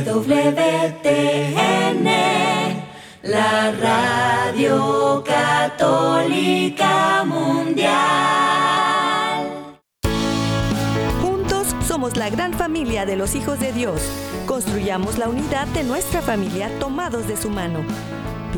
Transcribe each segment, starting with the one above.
EWTN, la radio católica mundial. Juntos somos la gran familia de los hijos de Dios. Construyamos la unidad de nuestra familia tomados de su mano.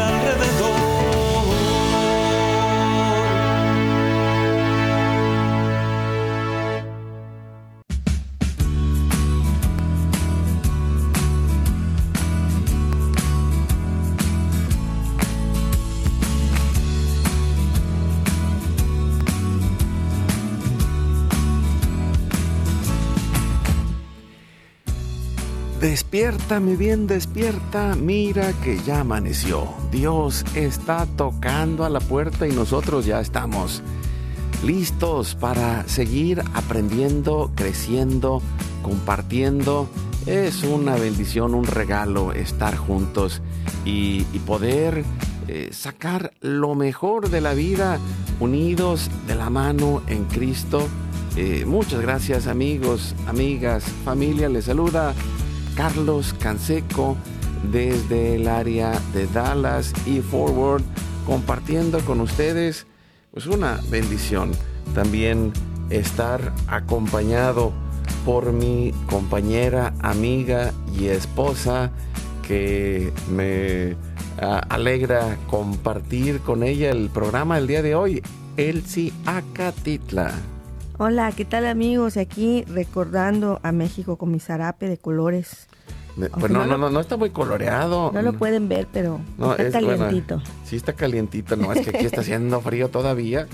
alrededor. Despierta, mi bien, despierta, mira que ya amaneció. Dios está tocando a la puerta y nosotros ya estamos listos para seguir aprendiendo, creciendo, compartiendo. Es una bendición, un regalo estar juntos y, poder eh, sacar lo mejor de la vida unidos de la mano en Cristo. Eh, muchas gracias amigos, amigas, familia. Les saluda Carlos Canseco desde el área de Dallas y Forward, compartiendo con ustedes pues una bendición. También estar acompañado por mi compañera, amiga y esposa que me ah, alegra compartir con ella el programa el día de hoy, Elsie Acatitla. Hola, ¿qué tal amigos? Aquí recordando a México con mi zarape de colores. Pues no, no no, no, está muy coloreado. No lo pueden ver, pero No, está es, bueno, calientito. sí está calientito, no es que aquí está haciendo frío todavía.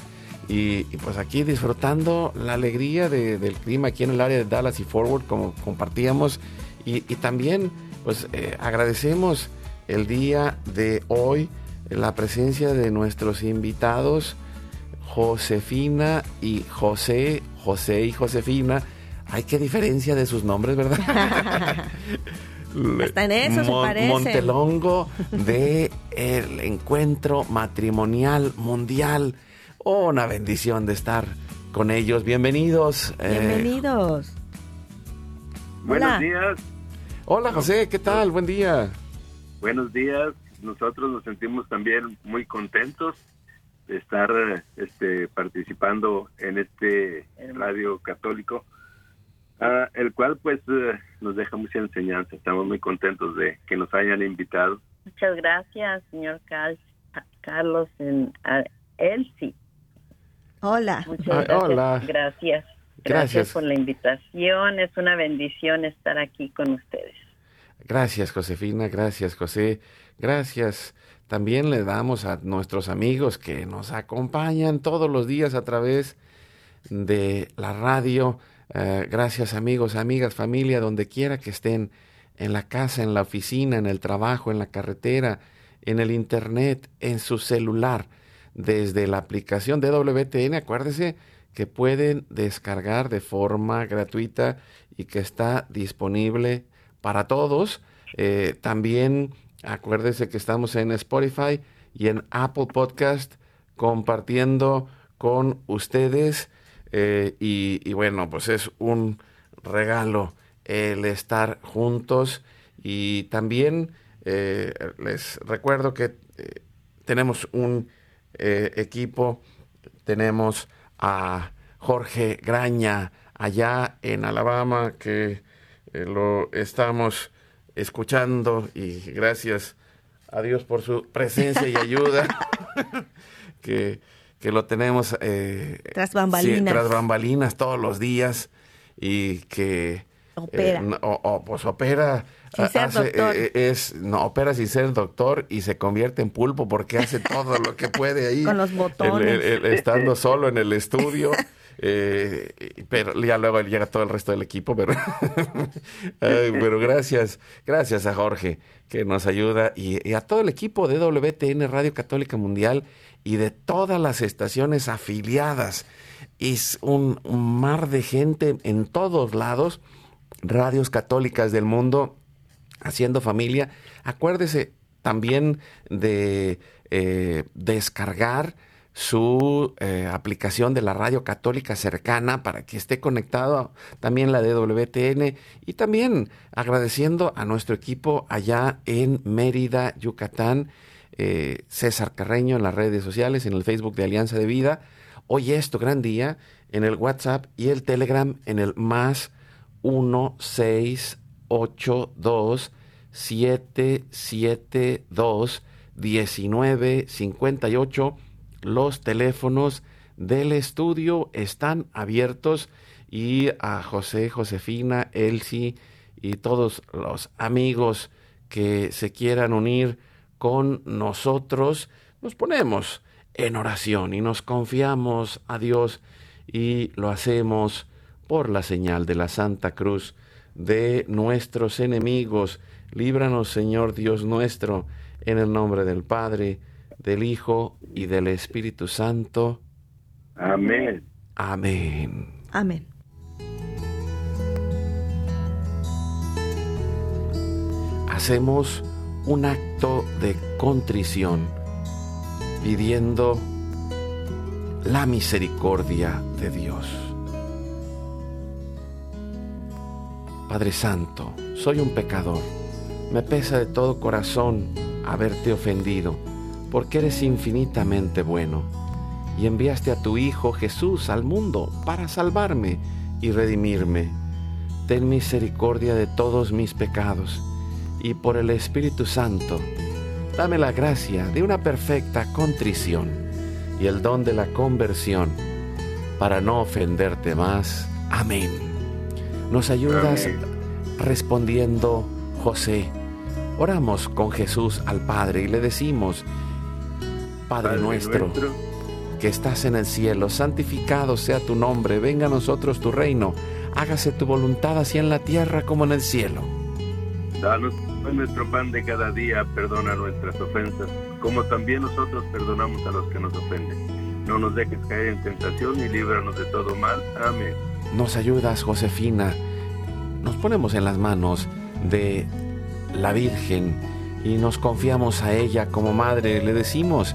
Y, y pues aquí disfrutando la alegría de- del clima aquí en el área de Dallas y Forward, como compartíamos. Y, y también pues eh, agradecemos el día de hoy la presencia de nuestros invitados, Josefina y José, José y Josefina. Ay, qué diferencia de sus nombres, ¿verdad? Hasta en eso se parecen. Montelongo de el encuentro matrimonial mundial. Oh, una bendición de estar con ellos. Bienvenidos. eh, Bienvenidos. Buenos Hola. días, hola José, ¿qué tal? Buen día. buenos días. Nosotros nos sentimos también muy contentos estar este, participando en este radio católico, ah, el cual pues eh, nos deja mucha enseñanza. Estamos muy contentos de que nos hayan invitado. Muchas gracias, señor Cal- Carlos. En, a Elsie. Hola. Muchas Ay, gracias. hola. Gracias. Gracias. Gracias por la invitación. Es una bendición estar aquí con ustedes. Gracias Josefina, gracias José, gracias. También le damos a nuestros amigos que nos acompañan todos los días a través de la radio. Eh, gracias amigos, amigas, familia, donde quiera que estén, en la casa, en la oficina, en el trabajo, en la carretera, en el internet, en su celular, desde la aplicación de WTN. Acuérdese que pueden descargar de forma gratuita y que está disponible para todos. Eh, también acuérdese que estamos en Spotify y en Apple Podcast compartiendo con ustedes. eh, y, bueno, pues es un regalo el estar juntos. Y también eh, les recuerdo que tenemos un equipo, tenemos a Jorge Graña allá en Alabama que lo estamos escuchando y gracias a Dios por su presencia y ayuda que, que lo tenemos eh, Tras sí, bambalinas. tras bambalinas todos los días y que Opera. eh, no, o- o, pues opera Sin ser doctor. eh, es no opera sin ser doctor y se convierte en pulpo porque hace todo lo que puede ahí Con los botones. el- el- el- estando solo en el estudio Eh, pero ya luego llega todo el resto del equipo, pero, pero gracias, gracias a Jorge que nos ayuda y, a todo el equipo de WTN Radio Católica Mundial y de todas las estaciones afiliadas. Es un, mar de gente en todos lados, radios católicas del mundo, haciendo familia. Acuérdese también de eh, descargar su eh, aplicación de la radio católica cercana para que esté conectado también la DWTN y también agradeciendo a nuestro equipo allá en Mérida, Yucatán, eh, César Carreño en las redes sociales, en el Facebook de Alianza de Vida. Hoy es tu gran día en el WhatsApp y el Telegram en el más 1682 772 1958 los teléfonos del estudio están abiertos y a José, Josefina, Elsie y todos los amigos que se quieran unir con nosotros, nos ponemos en oración y nos confiamos a Dios y lo hacemos por la señal de la Santa Cruz de nuestros enemigos. Líbranos, Señor Dios nuestro, en el nombre del Padre, del Hijo y del Espíritu Santo. Amén. Amén. Amén. Hacemos un acto de contrición pidiendo la misericordia de Dios. Padre Santo, soy un pecador. Me pesa de todo corazón haberte ofendido porque eres infinitamente bueno, y enviaste a tu Hijo Jesús al mundo para salvarme y redimirme. Ten misericordia de todos mis pecados, y por el Espíritu Santo, dame la gracia de una perfecta contrición y el don de la conversión, para no ofenderte más. Amén. Nos ayudas respondiendo, José. Oramos con Jesús al Padre y le decimos, Padre, nuestro, que estás en el cielo, santificado sea tu nombre, venga a nosotros tu reino, hágase tu voluntad así en la tierra como en el cielo. Danos nuestro pan de cada día, perdona nuestras ofensas, como también nosotros perdonamos a los que nos ofenden. No nos dejes caer en tentación y líbranos de todo mal. Amén. Nos ayudas, Josefina. Nos ponemos en las manos de la Virgen y nos confiamos a ella como madre. Le decimos,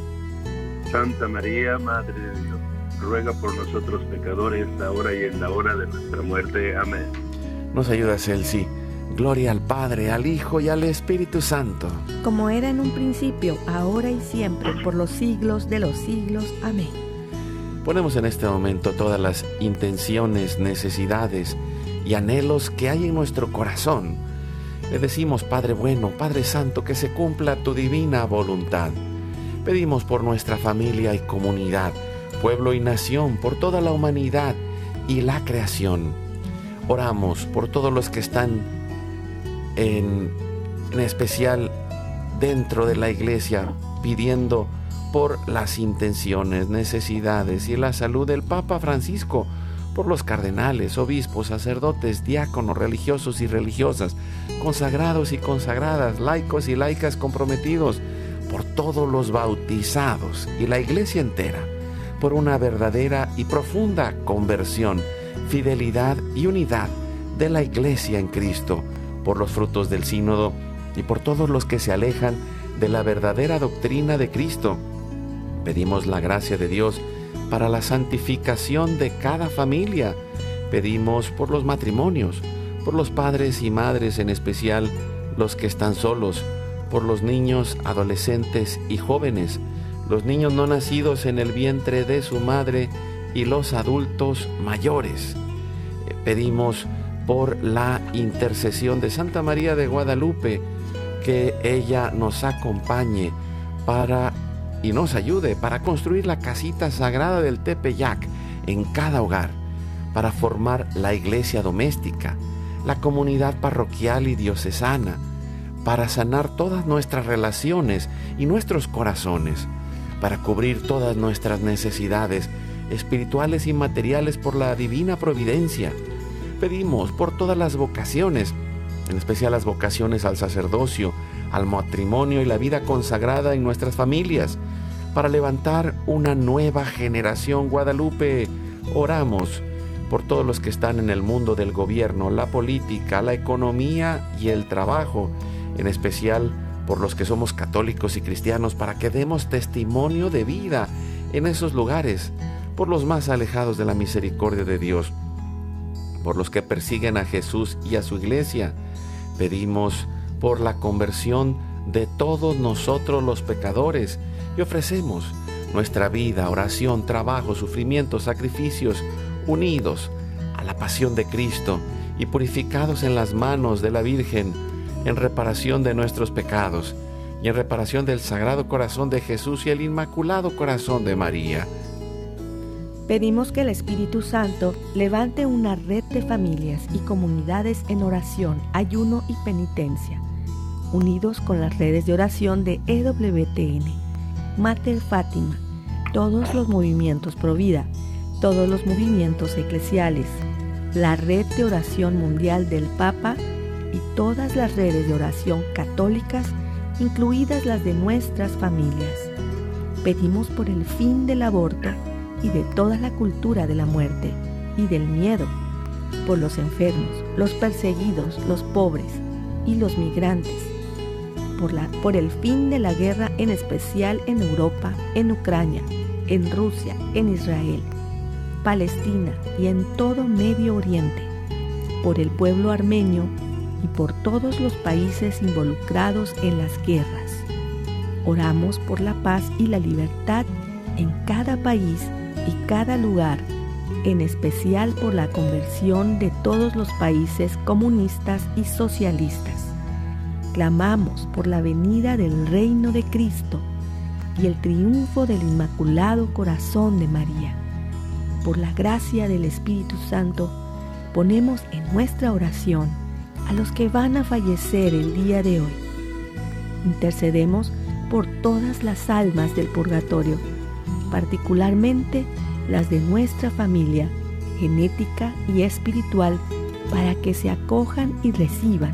Santa María, Madre de Dios, ruega por nosotros pecadores, ahora y en la hora de nuestra muerte. Amén. Nos ayudas, Elsie. Gloria al Padre, al Hijo y al Espíritu Santo. Como era en un principio, ahora y siempre, por los siglos de los siglos. Amén. Ponemos en este momento todas las intenciones, necesidades y anhelos que hay en nuestro corazón. Le decimos, Padre bueno, Padre Santo, que se cumpla tu divina voluntad. Pedimos por nuestra familia y comunidad, pueblo y nación, por toda la humanidad y la creación. Oramos por todos los que están en, en especial dentro de la iglesia pidiendo por las intenciones, necesidades y la salud del Papa Francisco, por los cardenales, obispos, sacerdotes, diáconos, religiosos y religiosas, consagrados y consagradas, laicos y laicas comprometidos, por todos los bautizados y la iglesia entera, por una verdadera y profunda conversión, fidelidad y unidad de la Iglesia en Cristo, por los frutos del sínodo y por todos los que se alejan de la verdadera doctrina de Cristo. Pedimos la gracia de Dios para la santificación de cada familia. Pedimos por los matrimonios, por los padres y madres en especial, los que están solos, por los niños, adolescentes y jóvenes, los niños no nacidos en el vientre de su madre y los adultos mayores. Eh, pedimos por la intercesión de Santa María de Guadalupe, que ella nos acompañe para y nos ayude para construir la casita sagrada del Tepeyac en cada hogar, para formar la iglesia doméstica, la comunidad parroquial y diocesana, para sanar todas nuestras relaciones y nuestros corazones, para cubrir todas nuestras necesidades espirituales y materiales por la divina providencia. Pedimos por todas las vocaciones, en especial las vocaciones al sacerdocio, al matrimonio y la vida consagrada en nuestras familias, para levantar una nueva generación Guadalupe. Oramos por todos los que están en el mundo del gobierno, la política, la economía y el trabajo, en especial por los que somos católicos y cristianos, para que demos testimonio de vida en esos lugares, por los más alejados de la misericordia de Dios, por los que persiguen a Jesús y a su iglesia. Pedimos por la conversión de todos nosotros los pecadores y ofrecemos nuestra vida, oración, trabajo, sufrimiento, sacrificios, unidos a la pasión de Cristo y purificados en las manos de la Virgen en reparación de nuestros pecados y en reparación del Sagrado Corazón de Jesús y el Inmaculado Corazón de María. Pedimos que el Espíritu Santo levante una red de familias y comunidades en oración, ayuno y penitencia, unidos con las redes de oración de EWTN, Mater Fátima, todos los movimientos pro vida, todos los movimientos eclesiales, la red de oración mundial del Papa y todas las redes de oración católicas, incluidas las de nuestras familias. Pedimos por el fin del aborto y de toda la cultura de la muerte y del miedo, por los enfermos, los perseguidos, los pobres y los migrantes, por, el fin de la guerra en especial en Europa, en Ucrania, en Rusia, en Israel, Palestina y en todo Medio Oriente, por el pueblo armenio y por todos los países involucrados en las guerras. Oramos por la paz y la libertad en cada país y cada lugar, en especial por la conversión de todos los países comunistas y socialistas. Clamamos por la venida del reino de Cristo y el triunfo del Inmaculado Corazón de María. Por la gracia del Espíritu Santo, ponemos en nuestra oración a los que van a fallecer el día de hoy. Intercedemos por todas las almas del purgatorio, particularmente las de nuestra familia, genética y espiritual, para que se acojan y reciban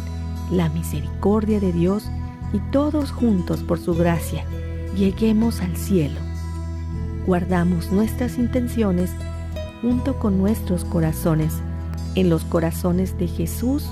la misericordia de Dios y todos juntos por su gracia lleguemos al cielo. Guardamos nuestras intenciones junto con nuestros corazones en los corazones de Jesús,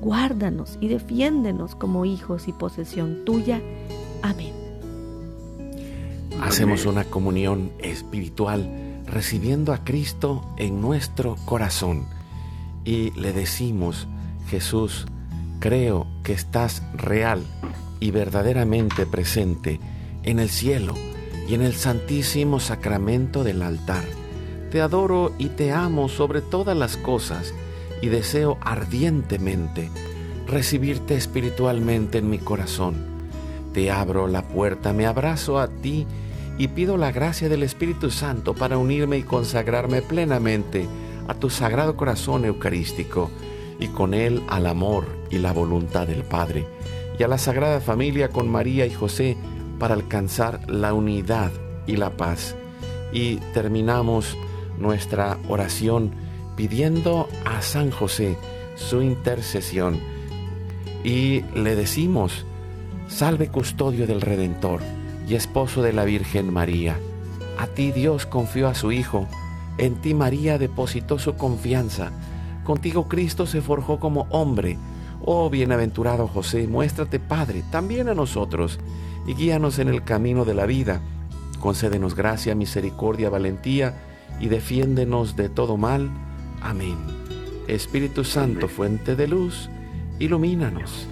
Guárdanos y defiéndenos como hijos y posesión tuya. Amén. Hacemos una comunión espiritual recibiendo a Cristo en nuestro corazón y le decimos, Jesús, creo que estás real y verdaderamente presente en el cielo y en el santísimo sacramento del altar. Te adoro y te amo sobre todas las cosas y deseo ardientemente recibirte espiritualmente en mi corazón. Te abro la puerta, me abrazo a ti y pido la gracia del Espíritu Santo para unirme y consagrarme plenamente a tu sagrado corazón eucarístico y con él al amor y la voluntad del Padre y a la Sagrada Familia con María y José para alcanzar la unidad y la paz. Y terminamos nuestra oración pidiendo a San José su intercesión y le decimos, salve custodio del Redentor y esposo de la Virgen María. A ti Dios confió a su Hijo, en ti María depositó su confianza, contigo Cristo se forjó como hombre. Oh bienaventurado José, muéstrate Padre también a nosotros y guíanos en el camino de la vida. Concédenos gracia, misericordia, valentía y defiéndenos de todo mal. Amén. Espíritu Santo, fuente de luz, ilumínanos.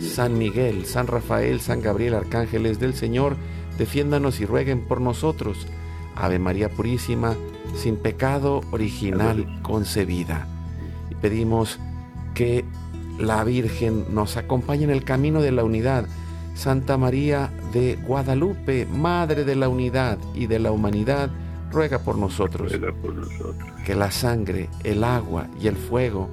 San Miguel, San Rafael, San Gabriel, arcángeles del Señor, defiéndanos y rueguen por nosotros. Ave María Purísima, sin pecado original concebida. Y pedimos que la Virgen nos acompañe en el camino de la unidad. Santa María de Guadalupe, Madre de la Unidad y de la Humanidad, ruega por nosotros. Que la sangre, el agua y el fuego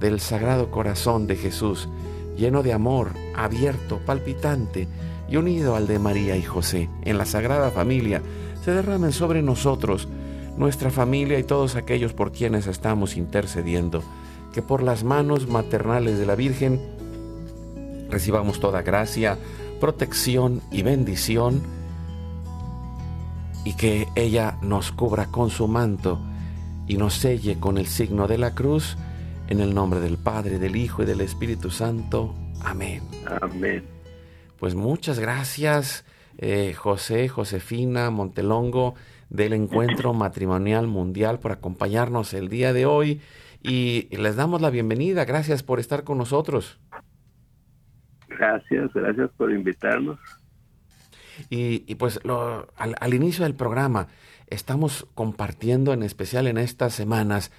del Sagrado Corazón de Jesús, lleno de amor, abierto, palpitante y unido al de María y José, en la Sagrada Familia, se derramen sobre nosotros, nuestra familia y todos aquellos por quienes estamos intercediendo, que por las manos maternales de la Virgen recibamos toda gracia, protección y bendición, y que ella nos cubra con su manto y nos selle con el signo de la cruz, en el nombre del Padre, del Hijo y del Espíritu Santo. Amén. Amén. Pues muchas gracias, eh, José, Josefina, Montelongo, del Encuentro Matrimonial Mundial por acompañarnos el día de hoy y les damos la bienvenida. Gracias por estar con nosotros. Gracias, gracias por invitarnos. Y, pues al, inicio del programa estamos compartiendo, en especial en estas semanas,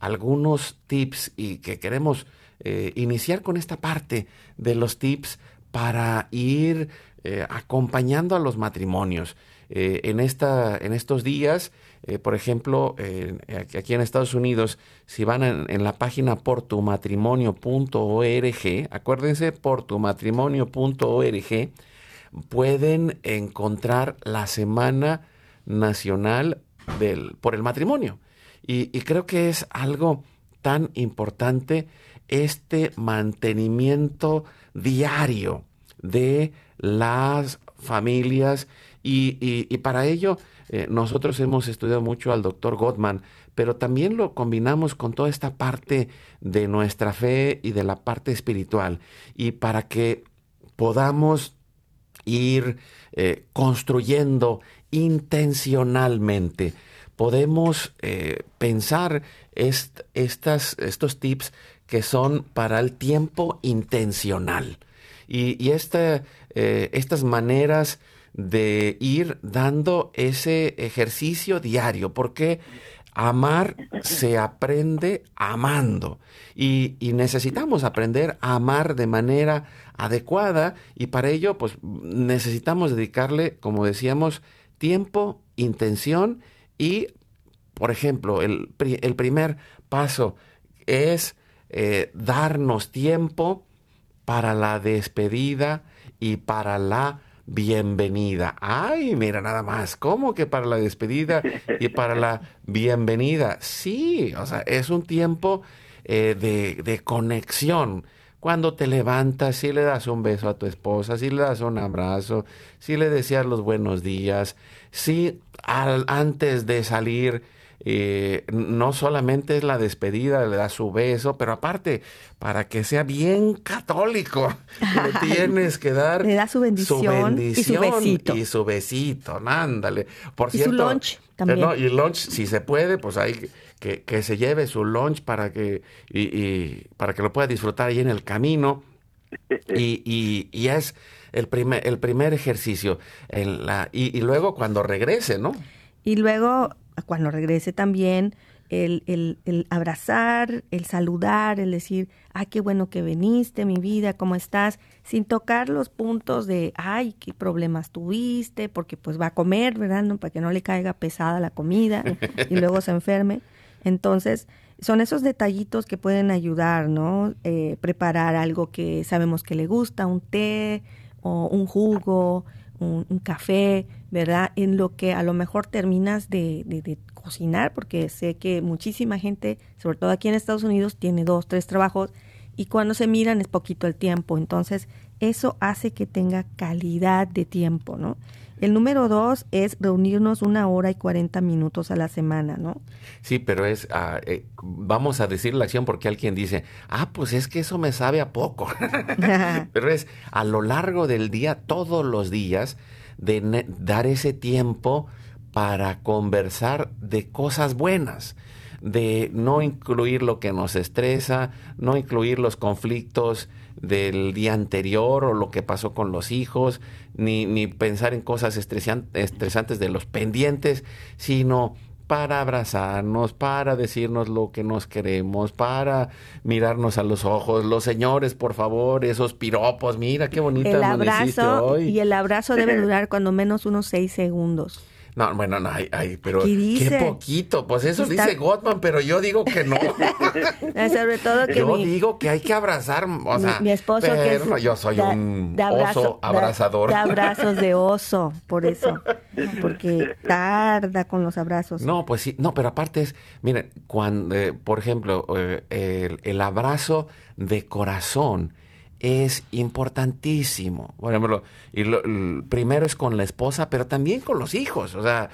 algunos tips y que queremos eh, iniciar con esta parte de los tips para ir eh, acompañando a los matrimonios. Eh, en, esta, en estos días, por ejemplo, aquí en Estados Unidos, si van en, en la página portumatrimonio.org, acuérdense, portumatrimonio.org, pueden encontrar la Semana Nacional del, por el Matrimonio. Y, creo que es algo tan importante este mantenimiento diario de las familias y, para ello eh, nosotros hemos estudiado mucho al doctor Gottman, pero también lo combinamos con toda esta parte de nuestra fe y de la parte espiritual. Y para que podamos ir eh, construyendo intencionalmente. Podemos eh, pensar estas, estos tips que son para el tiempo intencional. Y, eh, estas maneras de ir dando ese ejercicio diario, porque amar se aprende amando y, necesitamos aprender a amar de manera adecuada y para ello pues necesitamos dedicarle, como decíamos, tiempo, intención y, por ejemplo, el, el primer paso es eh, darnos tiempo para la despedida y para la bienvenida. Ay, mira nada más, ¿cómo que para la despedida y para la bienvenida? Sí, o sea, es un tiempo eh, de, de conexión cuando te levantas, si le das un beso a tu esposa, si le das un abrazo, si le deseas los buenos días, si al, antes de salir eh, no solamente es la despedida, le das su beso, pero aparte, para que sea bien católico, le tienes que dar le da su bendición, y su besito. Y su besito, ándale. Por y su lunch también. y lunch, si se puede, pues hay que, que se lleve su lunch para que, y, para que lo pueda disfrutar ahí en el camino. Y, y, y es el primer, el primer ejercicio. En la, y, y luego cuando regrese, ¿no? Y luego, cuando regrese también, el, el, el, abrazar, el saludar, el decir, ay, qué bueno que viniste, mi vida, ¿cómo estás? Sin tocar los puntos de, ay, qué problemas tuviste, porque pues va a comer, ¿verdad? No, para que no le caiga pesada la comida y luego se enferme. Entonces, son esos detallitos que pueden ayudar, ¿no? Eh, preparar algo que sabemos que le gusta, un té o un jugo, un, café, ¿verdad? En lo que a lo mejor terminas de, de, cocinar, porque sé que muchísima gente, sobre todo aquí en Estados Unidos, tiene dos, tres trabajos y cuando se miran es poquito el tiempo. Entonces, eso hace que tenga calidad de tiempo, ¿no? El número dos es reunirnos una hora y cuarenta minutos a la semana, ¿no? Sí, pero es, ah, eh, vamos a decir la acción porque alguien dice, ah, pues es que eso me sabe a poco. pero es a lo largo del día, todos los días, de dar ese tiempo para conversar de cosas buenas de no incluir lo que nos estresa, no incluir los conflictos del día anterior o lo que pasó con los hijos, ni, ni pensar en cosas estresantes de los pendientes, sino para abrazarnos, para decirnos lo que nos queremos, para mirarnos a los ojos. Los señores, por favor, esos piropos, mira qué bonita el abrazo hoy. Y el abrazo debe durar cuando menos unos seis segundos. No, bueno, no, ay, ay pero qué poquito. Pues eso dice Gottman, pero yo digo que no. Sobre todo que yo digo que hay que abrazar, o sea, mi, esposo que es, yo soy un oso abrazador. De, abrazos de oso, por eso, porque tarda con los abrazos. No, pues sí, no, pero aparte es, miren, cuando, eh, por ejemplo, eh, el, el abrazo de corazón es importantísimo. Por ejemplo, y lo, primero es con la esposa, pero también con los hijos. O sea,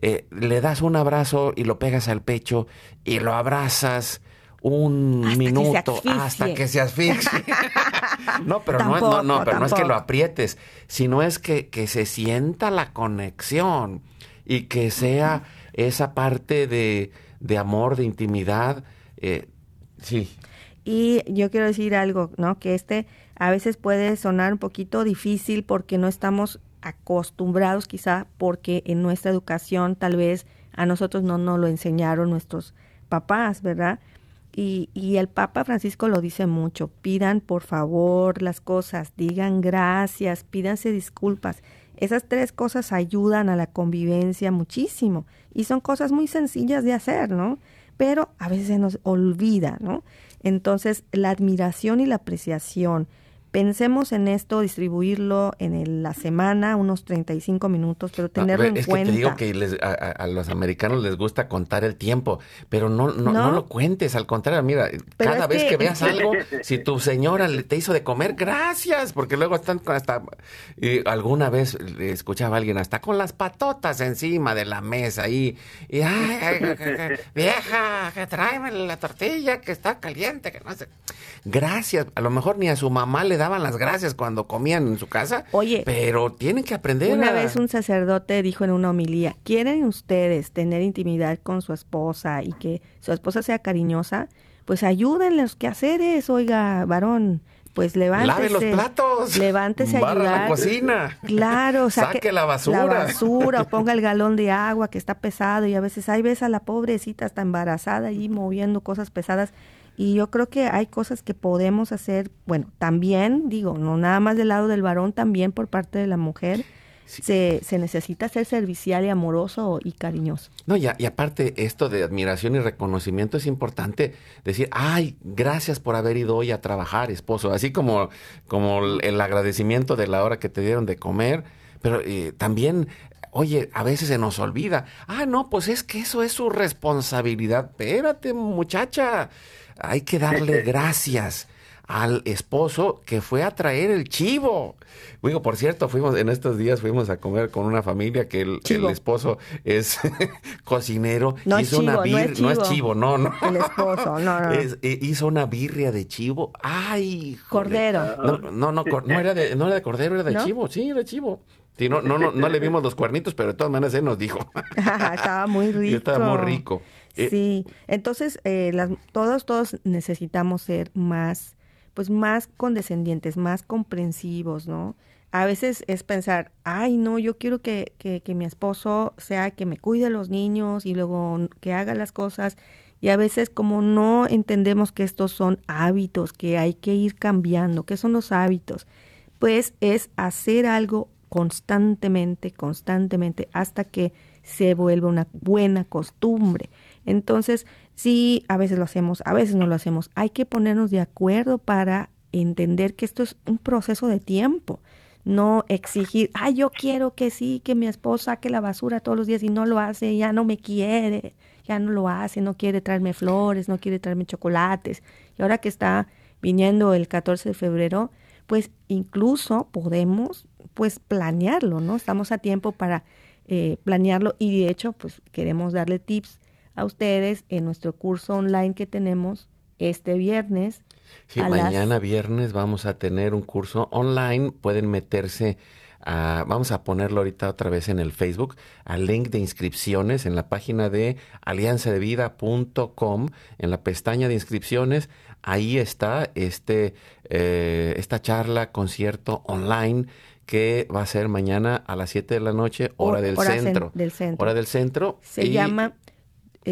eh, le das un abrazo y lo pegas al pecho y lo abrazas un minuto hasta que se asfixie. no, pero no, no, pero no es que lo aprietes, sino es que, que se sienta la conexión y que sea esa parte de, de amor, de intimidad. Eh, sí. Y yo quiero decir algo, ¿no? Que este a veces puede sonar un poquito difícil porque no estamos acostumbrados quizá porque en nuestra educación tal vez a nosotros no nos lo enseñaron nuestros papás, ¿verdad? Y, y, el Papa Francisco lo dice mucho, pidan por favor las cosas, digan gracias, pídanse disculpas. Esas tres cosas ayudan a la convivencia muchísimo y son cosas muy sencillas de hacer, ¿no? Pero a veces se nos olvida, ¿no? Entonces, la admiración y la apreciación. Pensemos en esto, distribuirlo en la semana, unos 35 minutos, pero tenerlo en cuenta. Es que te digo que a, los americanos les gusta contar el tiempo, pero no, no, no, lo cuentes, al contrario, mira, cada vez que... veas algo, si tu señora te hizo de comer, gracias, porque luego están hasta, y alguna vez escuchaba a alguien, hasta con las patotas encima de la mesa y, y ay, vieja, que tráeme la tortilla que está caliente, que no sé. Gracias, a lo mejor ni a su mamá le daban las gracias cuando comían en su casa. Oye, pero tienen que aprender. Una vez un sacerdote dijo en una homilía, ¿quieren ustedes tener intimidad con su esposa y que su esposa sea cariñosa? Pues ayúdenle los quehaceres, oiga, varón pues levántese. Lave los platos. Levántese a ayudar. la cocina. Claro, saque, saque, la basura. La basura, o ponga el galón de agua que está pesado y a veces ahí ves a la pobrecita está embarazada y moviendo cosas pesadas. Y yo creo que hay cosas que podemos hacer, bueno, también, digo, no nada más del lado del varón, también por parte de la mujer. Se, se, necesita ser servicial y amoroso y cariñoso. No, y, y aparte esto de admiración y reconocimiento es importante decir, ay, gracias por haber ido hoy a trabajar, esposo, así como, como el agradecimiento de la hora que te dieron de comer, pero eh, también Oye, a veces se nos olvida. Ah, no, pues es que eso es su responsabilidad. Espérate, muchacha hay que darle gracias al esposo que fue a traer el chivo. Digo, por cierto, fuimos en estos días fuimos a comer con una familia que el, esposo es cocinero. No hizo una birria, no, es chivo, no, no. El esposo, no, no. Eh, hizo una birria de chivo. Ay, cordero. No, no, no, no, era de, no era de cordero, era de chivo, sí, era de chivo. Sí, no, no, no, no le vimos los cuernitos, pero de todas maneras él nos dijo. estaba muy rico. estaba muy rico. Eh, sí, entonces eh, las, todos, todos necesitamos ser más, pues más condescendientes, más comprensivos, ¿no? a veces es pensar, ay, no, yo quiero que, que, que mi esposo sea que me cuide a los niños y luego que haga las cosas. Y a veces como no entendemos que estos son hábitos, que hay que ir cambiando, ¿qué son los hábitos? Pues es hacer algo constantemente, constantemente, hasta que se vuelva una buena costumbre. Entonces, sí, a veces lo hacemos, a veces no lo hacemos. Hay que ponernos de acuerdo para entender que esto es un proceso de tiempo. No exigir, ay, yo quiero que sí, que mi esposa saque la basura todos los días y no lo hace, ya no me quiere, ya no lo hace, no quiere traerme flores, no quiere traerme chocolates. Y ahora que está viniendo el 14 de febrero, pues incluso podemos pues planearlo, ¿no? Estamos a tiempo para eh, planearlo y de hecho pues queremos darle tips a ustedes en nuestro curso online que tenemos este viernes. Sí, mañana viernes vamos a tener un curso online. Pueden meterse a, vamos a ponerlo ahorita otra vez en el Facebook, al link de inscripciones en la página de alianzadevida.com, en la pestaña de inscripciones. Ahí está este, eh, esta charla, concierto online que va a ser mañana a las 7 de la noche, hora, del, centro. del centro. Hora del centro. Se llama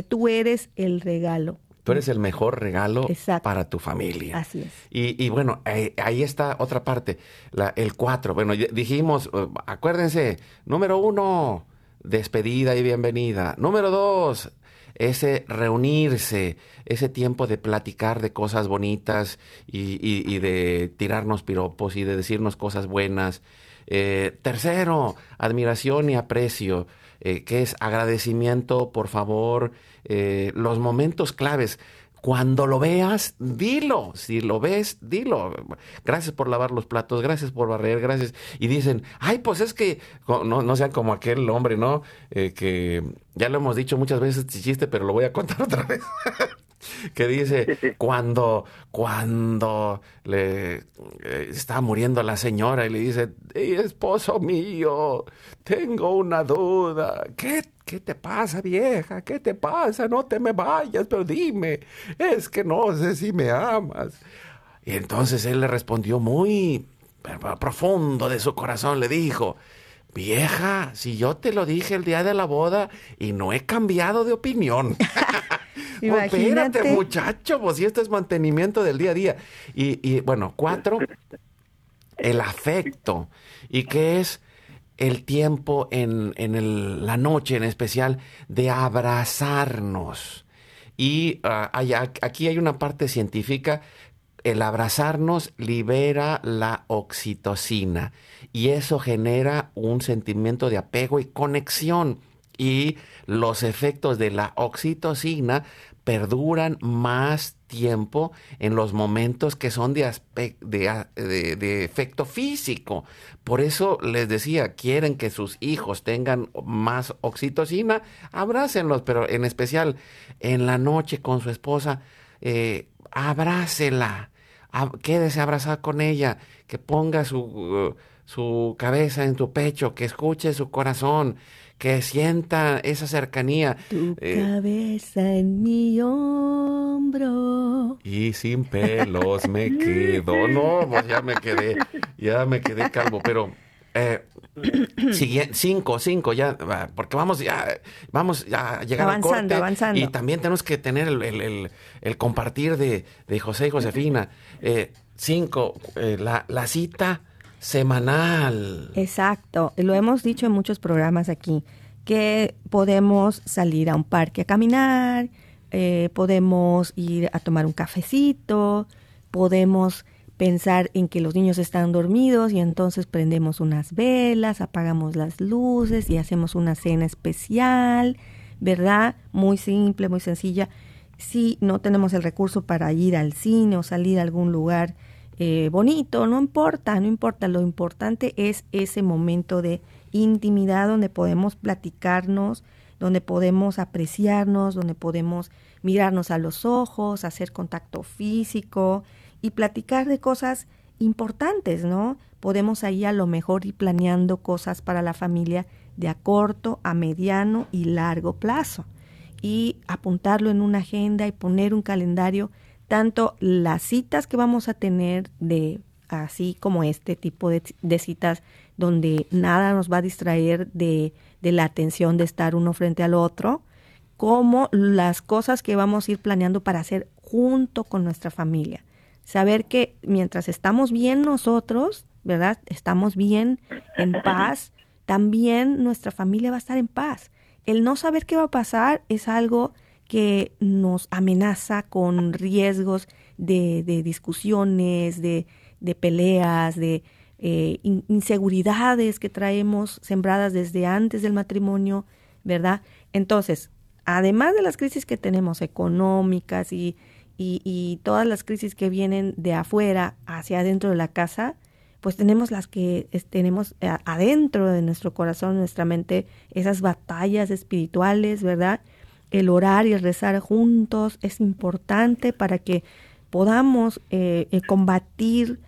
Tú eres el regalo. Tú eres el mejor regalo para tu familia. Así es. Y, bueno, ahí, está otra parte, la, el 4. Bueno, dijimos, uh, acuérdense, número uno, despedida y bienvenida. Número dos, ese reunirse, ese tiempo de platicar de cosas bonitas y, de tirarnos piropos y de decirnos cosas buenas. Eh, tercero, admiración y aprecio. Eh, que es agradecimiento, por favor, eh, los momentos claves. Cuando lo veas, dilo. Si lo ves, dilo. Gracias por lavar los platos, gracias por barrer, gracias. Y dicen, ay, pues es que no, no sean como aquel hombre, ¿no? Eh, que ya lo hemos dicho muchas veces, chiste, pero lo voy a contar otra vez. Que dice cuando cuando le eh, está muriendo la señora y le dice esposo mío tengo una duda. Qué qué te pasa vieja qué te pasa no te me vayas pero dime. Es que no sé si me amas y entonces él le respondió muy profundo de su corazón le dijo Vieja, si yo te lo dije el día de la boda y no he cambiado de opinión. Imagínate. Espérate, muchacho, pues si esto es mantenimiento del día a día. Y, bueno, cuatro, el afecto. ¿Y qué es? El tiempo en, en la noche en especial de abrazarnos. Y ah, aquí hay una parte científica el abrazarnos libera la oxitocina y eso genera un sentimiento de apego y conexión y los efectos de la oxitocina perduran más tiempo en los momentos que son de, efecto físico. Por eso les decía, quieren que sus hijos tengan más oxitocina, abrácenlos, pero en especial en la noche con su esposa, eh, abrácela, quédese abrazada con ella, que ponga su, su cabeza en tu pecho, que escuche su corazón, que sienta esa cercanía. Tu eh, cabeza en mi hombro. Y sin pelos me quedo. No, pues ya me quedé, ya me quedé calvo, pero eh, cinco, cinco, ya, porque vamos ya, vamos a llegar avanzando, al Avanzando. Y también tenemos que tener el, compartir de, José y Josefina. Eh, cinco, eh, la, la cita semanal. Exacto, lo hemos dicho en muchos programas aquí, que podemos salir a un parque a caminar, eh, podemos ir a tomar un cafecito, podemos pensar en que los niños están dormidos y entonces prendemos unas velas, apagamos las luces y hacemos una cena especial, ¿verdad? Muy simple, muy sencilla. Si no tenemos el recurso para ir al cine o salir a algún lugar eh, bonito, no importa, no importa, lo importante es ese momento de intimidad donde podemos platicarnos, donde podemos apreciarnos, donde podemos mirarnos a los ojos, hacer contacto físico y platicar de cosas importantes, ¿no? Podemos ahí a lo mejor ir planeando cosas para la familia de a corto, a mediano y largo plazo y apuntarlo en una agenda y poner un calendario tanto las citas que vamos a tener de así como este tipo de, de citas donde nada nos va a distraer de, de la atención de estar uno frente al otro, como las cosas que vamos a ir planeando para hacer junto con nuestra familia. Saber que mientras estamos bien nosotros, ¿verdad? Estamos bien en paz, también nuestra familia va a estar en paz. El no saber qué va a pasar es algo que nos amenaza con riesgos de, de discusiones, de, de, peleas, de eh, inseguridades que traemos sembradas desde antes del matrimonio, ¿verdad? Entonces, además de las crisis que tenemos económicas y, y, y todas las crisis que vienen de afuera hacia adentro de la casa, pues tenemos las que tenemos eh, adentro de nuestro corazón, nuestra mente, esas batallas espirituales, ¿verdad? El orar y el rezar juntos es importante para que podamos eh, eh, combatir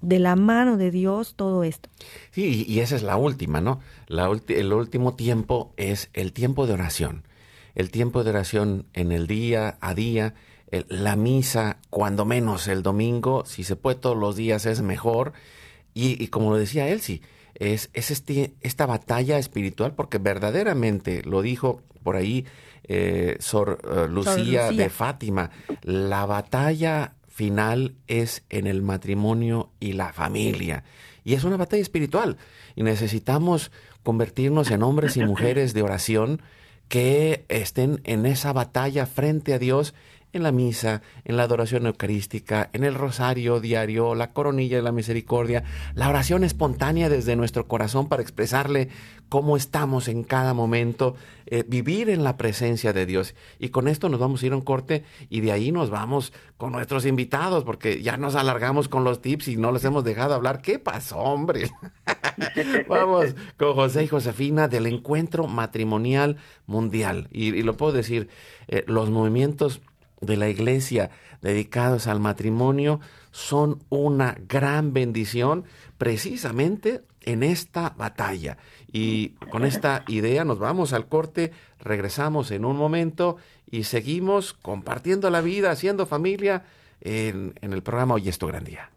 de la mano de Dios todo esto. Sí, y esa es la última, ¿no? La el último tiempo es el tiempo de oración. El tiempo de oración en el día a día, la misa, cuando menos el domingo, si se puede todos los días es mejor. Y, y como lo decía Elsie, es, es este, esta batalla espiritual, porque verdaderamente, lo dijo por ahí eh, Sor, uh, Lucía, Sor Lucía de Fátima, la batalla final es en el matrimonio y la familia. Y es una batalla espiritual. Y necesitamos convertirnos en hombres y mujeres de oración que estén en esa batalla frente a Dios en la misa, en la adoración eucarística, en el rosario diario, la coronilla de la misericordia, la oración espontánea desde nuestro corazón para expresarle cómo estamos en cada momento, eh, vivir en la presencia de Dios. Y con esto nos vamos a ir a un corte y de ahí nos vamos con nuestros invitados, porque ya nos alargamos con los tips y no les hemos dejado hablar. ¿Qué pasó, hombre? vamos con José y Josefina del Encuentro Matrimonial Mundial. Y, lo puedo decir, eh, los movimientos de la iglesia dedicados al matrimonio son una gran bendición precisamente en esta batalla. Y con esta idea nos vamos al corte, regresamos en un momento y seguimos compartiendo la vida, haciendo familia en, el programa Hoy es tu gran día.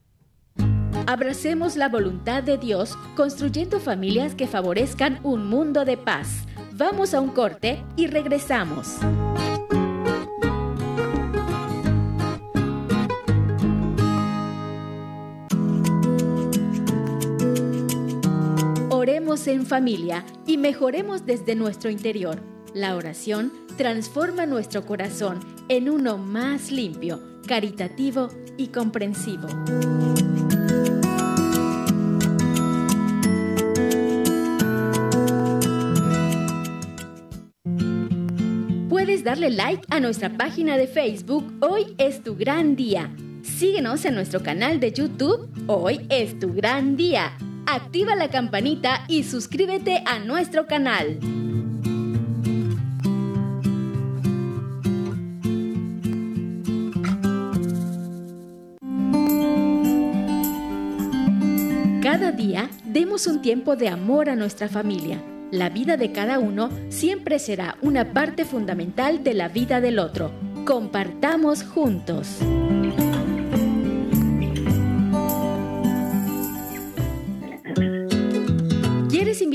Abracemos la voluntad de Dios construyendo familias que favorezcan un mundo de paz. Vamos a un corte y regresamos. Oremos en familia y mejoremos desde nuestro interior. La oración transforma nuestro corazón en uno más limpio, caritativo y comprensivo. Puedes darle like a nuestra página de Facebook Hoy es tu gran día. Síguenos en nuestro canal de YouTube Hoy es tu gran día activa la campanita y suscríbete a nuestro canal. Cada día demos un tiempo de amor a nuestra familia. La vida de cada uno siempre será una parte fundamental de la vida del otro. Compartamos juntos.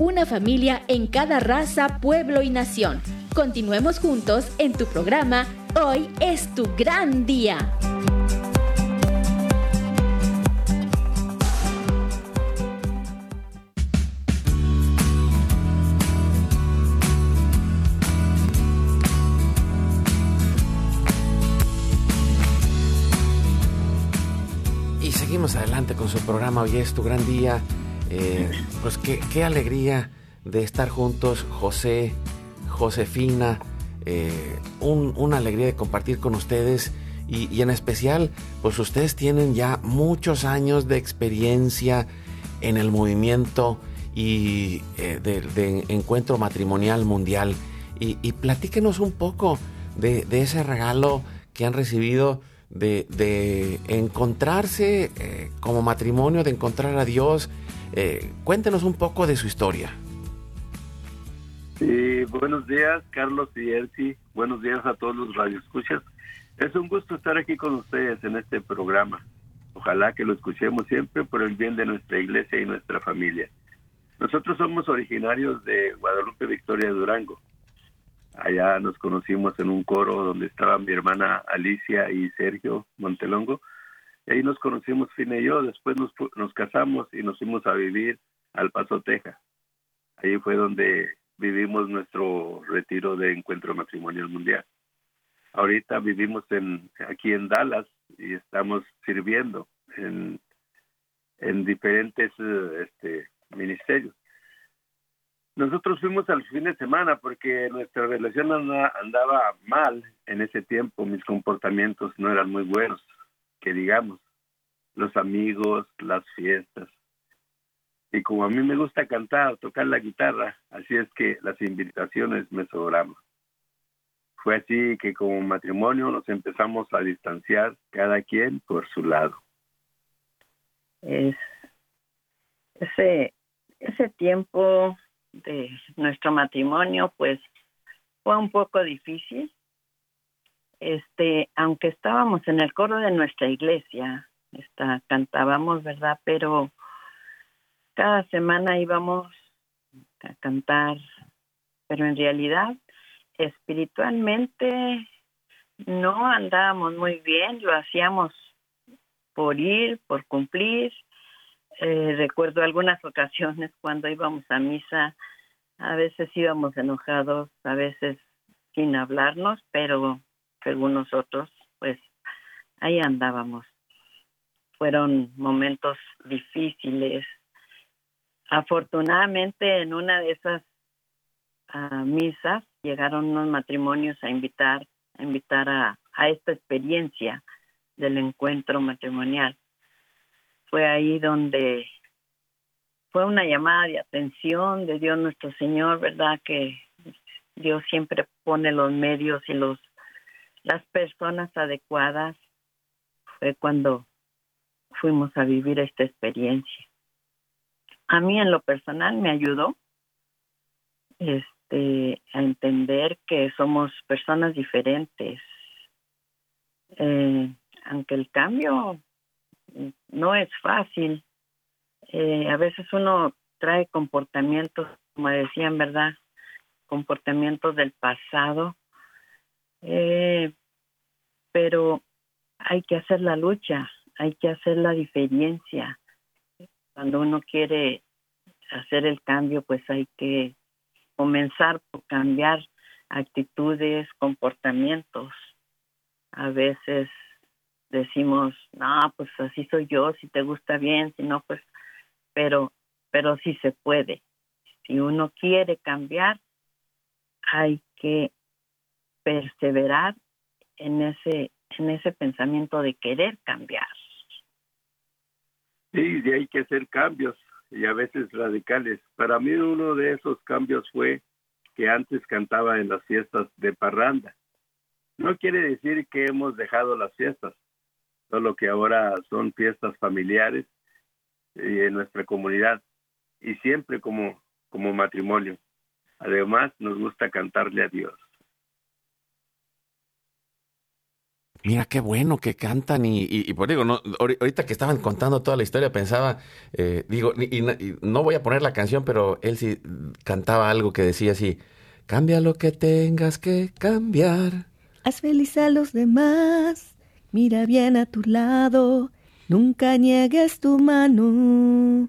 una familia en cada raza, pueblo y nación. Continuemos juntos en tu programa Hoy es tu gran día. Y seguimos adelante con su programa. Hoy es tu gran día. Eh, pues qué, qué alegría de estar juntos, José, Josefina. eh, un- una alegría de compartir con ustedes y, en especial, pues ustedes tienen ya muchos años de experiencia en el movimiento y eh, de, encuentro matrimonial mundial. Y, y platíquenos un poco de, de ese regalo que han recibido de, de encontrarse eh, como matrimonio, de encontrar a Dios. Eh, cuéntenos un poco de su historia. Sí, buenos días, Carlos y Elsie. Buenos días a todos los radioescuchas. Es un gusto estar aquí con ustedes en este programa. Ojalá que lo escuchemos siempre por el bien de nuestra iglesia y nuestra familia. Nosotros somos originarios de Guadalupe Victoria Durango. Allá nos conocimos en un coro donde estaba mi hermana Alicia y Sergio Montelongo. Ahí nos conocimos Fina y yo. Después nos, nos casamos y nos fuimos a vivir al Paso, Texas. Ahí fue donde vivimos nuestro retiro de encuentro matrimonial mundial. Ahorita vivimos en aquí en Dallas y estamos sirviendo en, en diferentes eh, este, ministerios. Nosotros fuimos al fin de semana porque nuestra relación anda- andaba mal en ese tiempo, mis comportamientos no eran muy buenos, que digamos, los amigos, las fiestas. Y como a mí me gusta cantar, tocar la guitarra, así es que las invitaciones me sobraban. Fue así que como matrimonio nos empezamos a distanciar cada quien por su lado. es ese ese tiempo de nuestro matrimonio pues fue un poco difícil este aunque estábamos en el coro de nuestra iglesia está cantábamos verdad pero cada semana íbamos a cantar pero en realidad espiritualmente no andábamos muy bien lo hacíamos por ir por cumplir. Eh, recuerdo algunas ocasiones cuando íbamos a misa, a veces íbamos enojados, a veces sin hablarnos, pero según nosotros, pues ahí andábamos. Fueron momentos difíciles. Afortunadamente en una de esas ah, misas llegaron unos matrimonios a invitar, a invitar a, a esta experiencia del encuentro matrimonial fue ahí donde fue una llamada de atención de Dios nuestro Señor, ¿verdad? Que Dios siempre pone los medios y los las personas adecuadas. Fue cuando fuimos a vivir esta experiencia. A mí en lo personal me ayudó este a entender que somos personas diferentes. Eh, aunque el cambio no es fácil. Eh, a veces uno trae comportamientos, como decían, ¿verdad? Comportamientos del pasado. Eh, pero hay que hacer la lucha, hay que hacer la diferencia. Cuando uno quiere hacer el cambio, pues hay que comenzar por cambiar actitudes, comportamientos. A veces decimos, no, pues así soy yo, si te gusta bien, si no, pues, pero, pero sí se puede. Si uno quiere cambiar, hay que perseverar en ese, en ese pensamiento de querer cambiar. Sí, y hay que hacer cambios y a veces radicales. Para mí uno de esos cambios fue que antes cantaba en las fiestas de parranda. No quiere decir que hemos dejado las fiestas, solo que ahora son fiestas familiares y en nuestra comunidad y siempre como, como matrimonio. Además, nos gusta cantarle a Dios. Mira qué bueno que cantan y, por digo, no, ahori- ahorita que estaban contando toda la historia pensaba, eh, digo, y no voy a poner la canción, pero él sí cantaba algo que decía así, cambia lo que tengas que cambiar, Haz feliz a los demás, mira bien a tu lado, nunca niegues tu mano.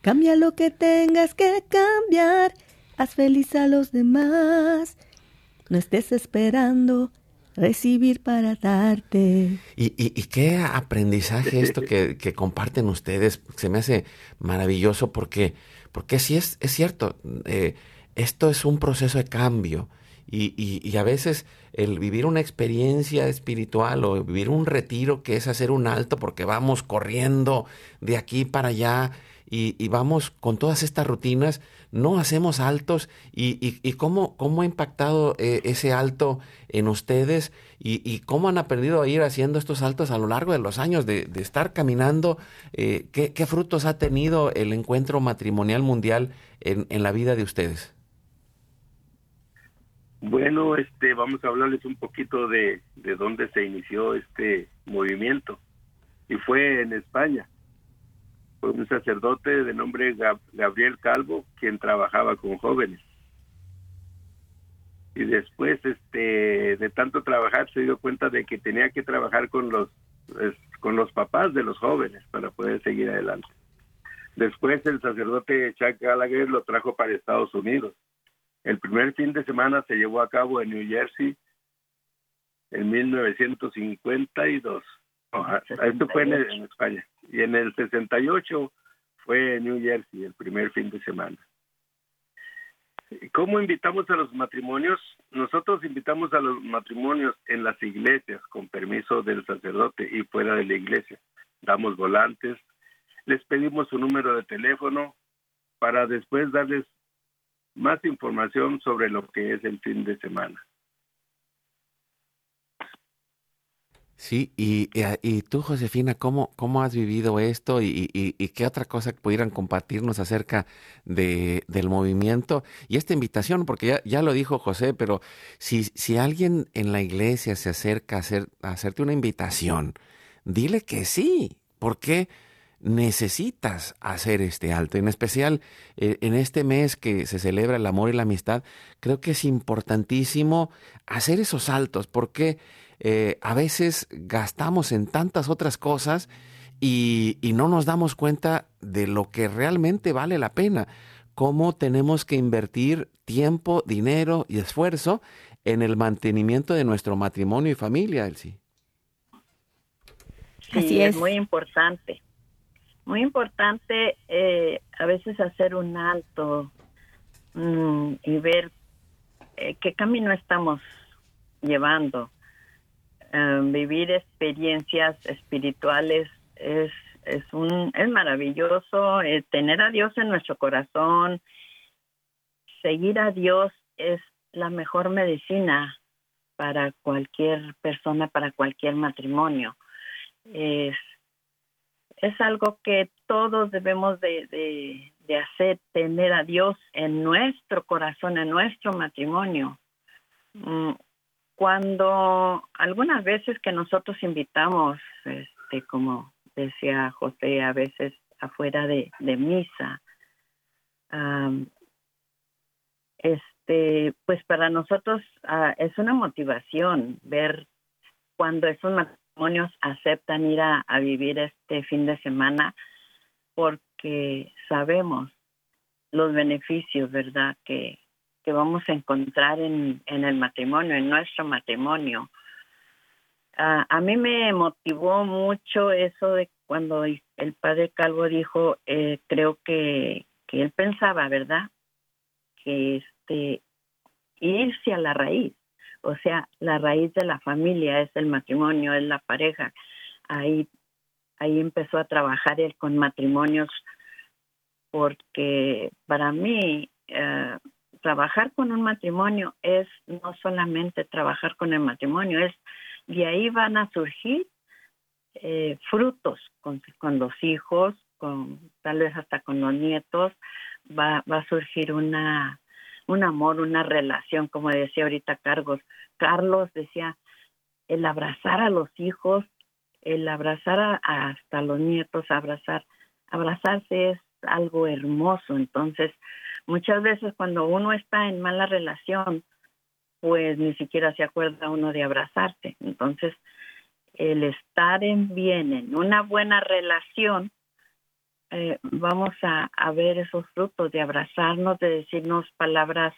Cambia lo que tengas que cambiar, haz feliz a los demás. No estés esperando recibir para darte. Y, y, qué aprendizaje esto que, que, comparten ustedes. Se me hace maravilloso porque, porque sí es, es cierto, eh, esto es un proceso de cambio. Y, y, y, a veces el vivir una experiencia espiritual o vivir un retiro que es hacer un alto porque vamos corriendo de aquí para allá y, vamos con todas estas rutinas, no hacemos altos y, cómo, cómo ha impactado eh, ese alto en ustedes y, cómo han aprendido a ir haciendo estos altos a lo largo de los años de, estar caminando, eh, ¿qué, ¿qué, frutos ha tenido el encuentro matrimonial mundial en, en la vida de ustedes. Bueno, este, vamos a hablarles un poquito de, de dónde se inició este movimiento y fue en España fue un sacerdote de nombre Gabriel Calvo quien trabajaba con jóvenes. Y después este de tanto trabajar se dio cuenta de que tenía que trabajar con los con los papás de los jóvenes para poder seguir adelante. Después el sacerdote Chuck Gallagher lo trajo para Estados Unidos. El primer fin de semana se llevó a cabo en New Jersey en 1952 esto fue en, España. Y en el 68 fue New Jersey, el primer fin de semana. ¿Cómo invitamos a los matrimonios? Nosotros invitamos a los matrimonios en las iglesias con permiso del sacerdote y fuera de la iglesia. Damos volantes, les pedimos su número de teléfono para después darles más información sobre lo que es el fin de semana. Sí, y, y, tú, Josefina, ¿cómo, ¿cómo has vivido esto y, y, qué otra cosa pudieran compartirnos acerca de, del movimiento y esta invitación? Porque ya, ya lo dijo José, pero si, si alguien en la iglesia se acerca a, hacer, a hacerte una invitación, dile que sí, porque necesitas hacer este alto. En especial eh, en este mes que se celebra el amor y la amistad, creo que es importantísimo hacer esos altos, porque eh, a veces gastamos en tantas otras cosas y, no nos damos cuenta de lo que realmente vale la pena, cómo tenemos que invertir tiempo, dinero y esfuerzo en el mantenimiento de nuestro matrimonio y familia, Elsie. Sí, es. muy importante. Muy importante eh, a veces hacer un alto mm, y ver eh, qué camino estamos llevando. Em, vivir experiencias espirituales es, es, un, es maravilloso, eh, tener a Dios en nuestro corazón, seguir a Dios es la mejor medicina para cualquier persona, para cualquier matrimonio. Es, es algo que todos debemos de, de, de hacer, tener a Dios en nuestro corazón, en nuestro matrimonio. Cuando algunas veces que nosotros invitamos, este, como decía José, a veces afuera de, misa, este, pues para nosotros ah, es una motivación ver cuando esos matrimonios aceptan ir a, a vivir este fin de semana, porque sabemos los beneficios, ¿verdad? Que, que vamos a encontrar en, en el matrimonio, en nuestro matrimonio. a mí me motivó mucho eso de cuando el padre Calvo dijo, eh, creo que, que él pensaba, ¿verdad? Que este, irse a la raíz, o sea, la raíz de la familia es el matrimonio, es la pareja. Ahí, ahí empezó a trabajar él con matrimonios porque para mí eh, trabajar con un matrimonio es no solamente trabajar con el matrimonio, es de ahí van a surgir eh, frutos con, con, los hijos, con tal vez hasta con los nietos, va, va a surgir una un amor, una relación, como decía ahorita Carlos. Carlos decía, el abrazar a los hijos, el abrazar a, hasta los nietos, abrazar, abrazarse es algo hermoso. Entonces, Muchas veces cuando uno está en mala relación, pues ni siquiera se acuerda uno de abrazarse. Entonces, el estar en bien, en una buena relación, eh, vamos a, ver esos frutos de abrazarnos, de decirnos palabras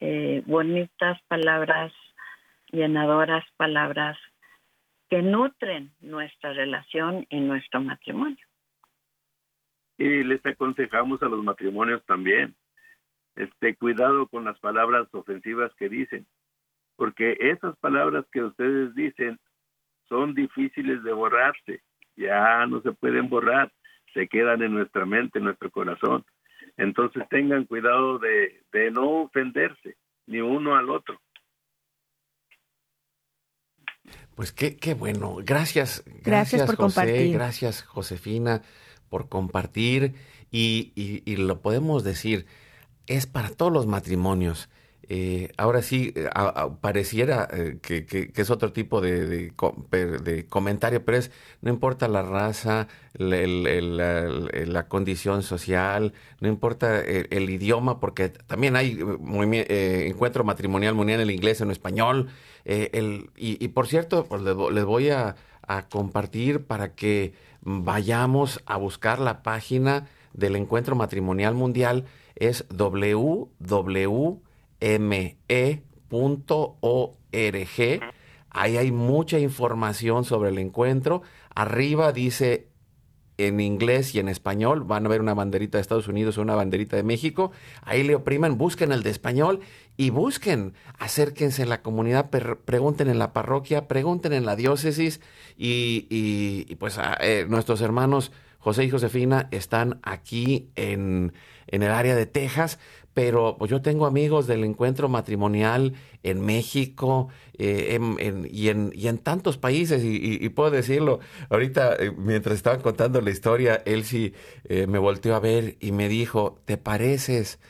eh, bonitas, palabras llenadoras, palabras que nutren nuestra relación y nuestro matrimonio. Y les aconsejamos a los matrimonios también, este cuidado con las palabras ofensivas que dicen, porque esas palabras que ustedes dicen son difíciles de borrarse, ya no se pueden borrar, se quedan en nuestra mente, en nuestro corazón. Entonces tengan cuidado de, de no ofenderse, ni uno al otro. Pues qué, qué bueno. Gracias, gracias, por José, compartir. Gracias, Josefina, por compartir. Y, y, lo podemos decir, es para todos los matrimonios. Eh, ahora sí, eh, pareciera eh, que, es otro tipo de, comentario, pero es, no importa la raza, la, condición social, no importa el, idioma, porque también hay encuentro matrimonial mundial en el inglés, en el español. el, y, por cierto, pues les, voy a compartir para que vayamos a buscar la página del encuentro matrimonial mundial. Es www me.org. Ahí hay mucha información sobre el encuentro. Arriba dice en inglés y en español. Van a ver una banderita de Estados Unidos o una banderita de México. Ahí le opriman, busquen el de español y busquen, acérquense en la comunidad, pregunten en la parroquia, pregunten en la diócesis y, pues eh, nuestros hermanos José y Josefina están aquí en, en el área de Texas pero pues yo tengo amigos del encuentro matrimonial en México eh, y, en, y, en, tantos países, y, puedo decirlo, ahorita eh, mientras estaban contando la historia, sí eh, me volteó a ver y me dijo, ¿te pareces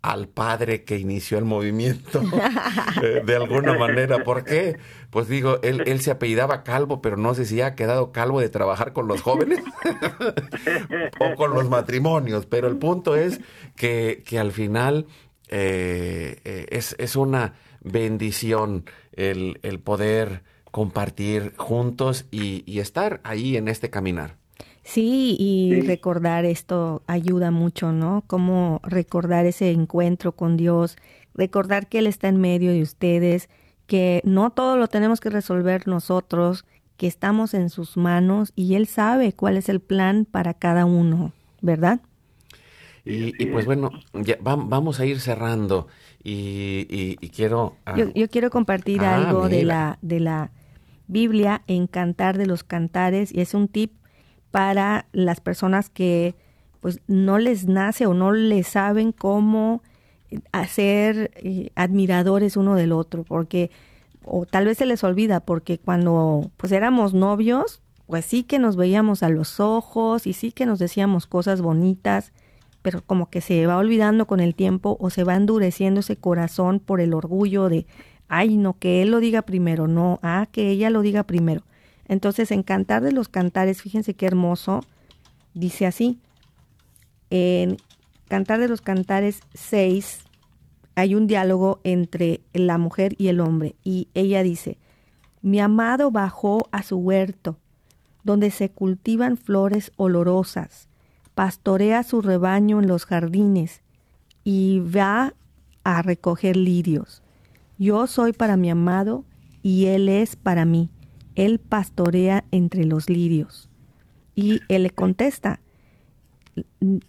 al padre que inició el movimiento de alguna manera? ¿Por qué? Pues digo, él, él se apellidaba Calvo, pero no sé si ha quedado calvo de trabajar con los jóvenes o con los matrimonios, pero el punto es que, que al final es, es una bendición el, el poder compartir juntos y, y, estar ahí en este caminar. Sí, y recordar esto ayuda mucho, ¿no? Como recordar ese encuentro con Dios, recordar que Él está en medio de ustedes, que no todo lo tenemos que resolver nosotros, que estamos en sus manos y Él sabe cuál es el plan para cada uno, ¿verdad? Y, y pues bueno, ya vamos a ir cerrando y, quiero... Ah, yo, quiero compartir ah, algo de la, de la Biblia en Cantar de los Cantares y es un tip para las personas que pues no les nace o no les saben cómo hacer eh, admiradores uno del otro, porque o tal vez se les olvida porque cuando pues éramos novios, pues sí que nos veíamos a los ojos y sí que nos decíamos cosas bonitas pero como que se va olvidando con el tiempo o se va endureciendo ese corazón por el orgullo de, ay, no, que él lo diga primero, no, ah, que ella lo diga primero. Entonces, en Cantar de los Cantares, fíjense qué hermoso, dice así, en Cantar de los Cantares 6 hay un diálogo entre la mujer y el hombre y ella dice, mi amado bajó a su huerto, donde se cultivan flores olorosas pastorea su rebaño en los jardines y va a recoger lirios. Yo soy para mi amado y él es para mí. Él pastorea entre los lirios. Y él le contesta,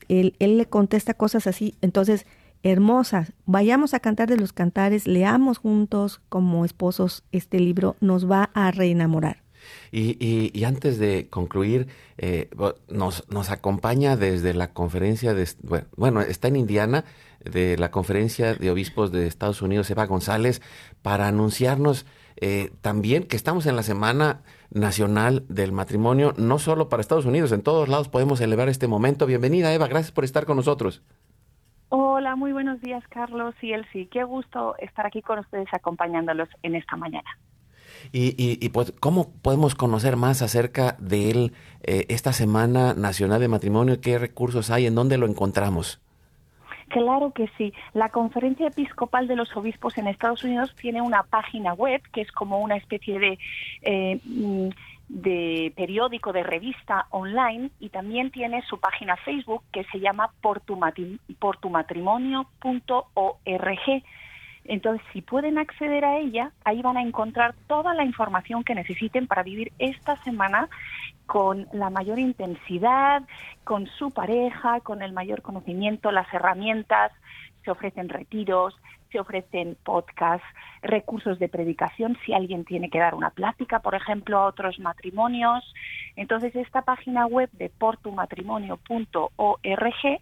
él, él, le contesta cosas así. Entonces, hermosas, vayamos a cantar de los cantares, leamos juntos como esposos este libro, nos va a reenamorar. Y, antes de concluir, eh, nos, nos acompaña desde la conferencia de, bueno, está en Indiana, de la conferencia de obispos de Estados Unidos, Eva González, para anunciarnos eh, también que estamos en la Semana Nacional del Matrimonio, no solo para Estados Unidos, en todos lados podemos elevar este momento. Bienvenida, Eva, gracias por estar con nosotros. Hola, muy buenos días, Carlos y Elsie. Qué gusto estar aquí con ustedes acompañándolos en esta mañana. Y, pues, ¿cómo podemos conocer más acerca de él eh, esta Semana Nacional de Matrimonio? ¿Qué recursos hay? ¿En dónde lo encontramos? Claro que sí. La Conferencia Episcopal de los Obispos en Estados Unidos tiene una página web que es como una especie de, eh, mm, de periódico, de revista online y también tiene su página Facebook que se llama portumatrimonio.org. Entonces, si pueden acceder a ella, ahí van a encontrar toda la información que necesiten para vivir esta semana con la mayor intensidad, con su pareja, con el mayor conocimiento, las herramientas, se ofrecen retiros, se ofrecen podcasts, recursos de predicación, si alguien tiene que dar una plática, por ejemplo, a otros matrimonios. Entonces, esta página web de portumatrimonio.org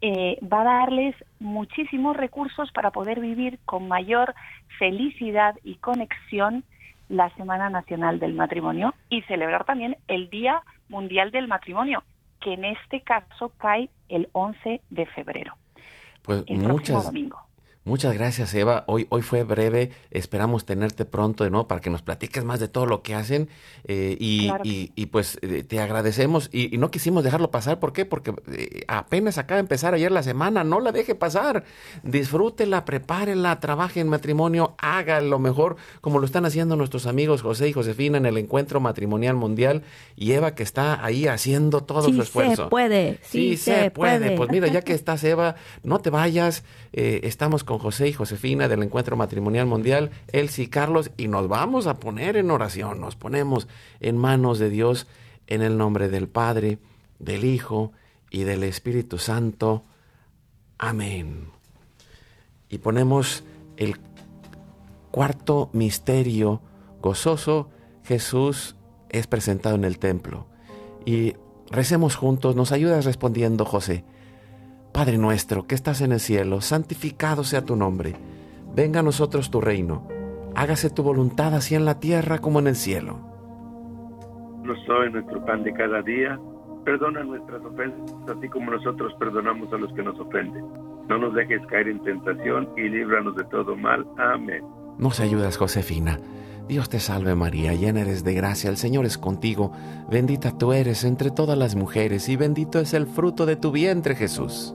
eh, va a darles muchísimos recursos para poder vivir con mayor felicidad y conexión la Semana Nacional del Matrimonio y celebrar también el Día Mundial del Matrimonio, que en este caso cae el 11 de febrero. Pues muchas, domingo. Muchas gracias, Eva. Hoy, hoy fue breve. Esperamos tenerte pronto de nuevo para que nos platiques más de todo lo que hacen. Eh, y, y, pues eh, te agradecemos. Y, no quisimos dejarlo pasar. ¿Por qué? Porque eh, apenas acaba de empezar ayer la semana. No la deje pasar. Disfrútela, prepárela, trabaje en matrimonio, haga lo mejor, como lo están haciendo nuestros amigos José y Josefina en el encuentro matrimonial mundial. Y Eva, que está ahí haciendo todo su esfuerzo. Se puede. Sí, se, puede. Pues mira, ya que estás, Eva, no te vayas. estamos con José y Josefina del Encuentro Matrimonial Mundial, Elsie y Carlos, y nos vamos a poner en oración, nos ponemos en manos de Dios en el nombre del Padre, del Hijo y del Espíritu Santo. Amén. Y ponemos el cuarto misterio gozoso, Jesús es presentado en el templo. Y recemos juntos, nos ayudas respondiendo José. Padre nuestro que estás en el cielo, santificado sea tu nombre. Venga a nosotros tu reino. Hágase tu voluntad así en la tierra como en el cielo. No soy nuestro pan de cada día. Perdona nuestras ofensas, así como nosotros perdonamos a los que nos ofenden. No nos dejes caer en tentación y líbranos de todo mal. Amén. Nos ayudas, Josefina. Dios te salve María, llena eres de gracia, el Señor es contigo, bendita tú eres entre todas las mujeres y bendito es el fruto de tu vientre Jesús.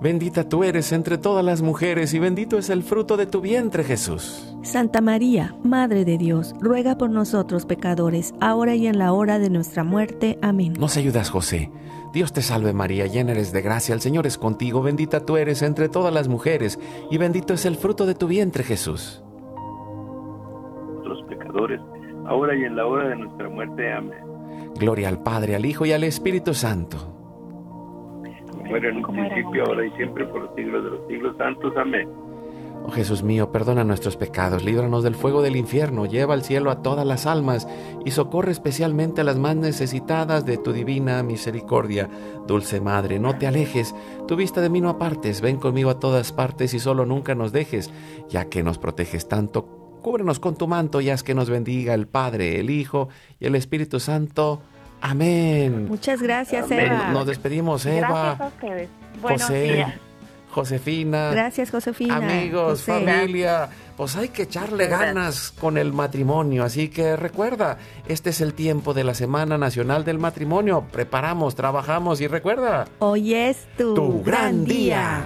Bendita tú eres entre todas las mujeres y bendito es el fruto de tu vientre Jesús. Santa María, Madre de Dios, ruega por nosotros pecadores, ahora y en la hora de nuestra muerte. Amén. Nos ayudas, José. Dios te salve María, llena eres de gracia, el Señor es contigo, bendita tú eres entre todas las mujeres y bendito es el fruto de tu vientre Jesús. Los pecadores, ahora y en la hora de nuestra muerte. Amén. Gloria al Padre, al Hijo y al Espíritu Santo. Como era en un principio, ahora y siempre, por los siglos de los siglos santos. Amén. Oh Jesús mío, perdona nuestros pecados, líbranos del fuego del infierno, lleva al cielo a todas las almas y socorre especialmente a las más necesitadas de tu divina misericordia. Dulce Madre, no te alejes, tu vista de mí no apartes, ven conmigo a todas partes y solo nunca nos dejes, ya que nos proteges tanto. Cúbrenos con tu manto y haz que nos bendiga el Padre, el Hijo y el Espíritu Santo. Amén. Muchas gracias, Eva. Nos despedimos, Eva. Gracias a ustedes. Buenos José, días. Josefina. Gracias, Josefina. Amigos, José. familia, pues hay que echarle ganas con el matrimonio. Así que recuerda, este es el tiempo de la Semana Nacional del Matrimonio. Preparamos, trabajamos y recuerda, Hoy es tu, tu gran día.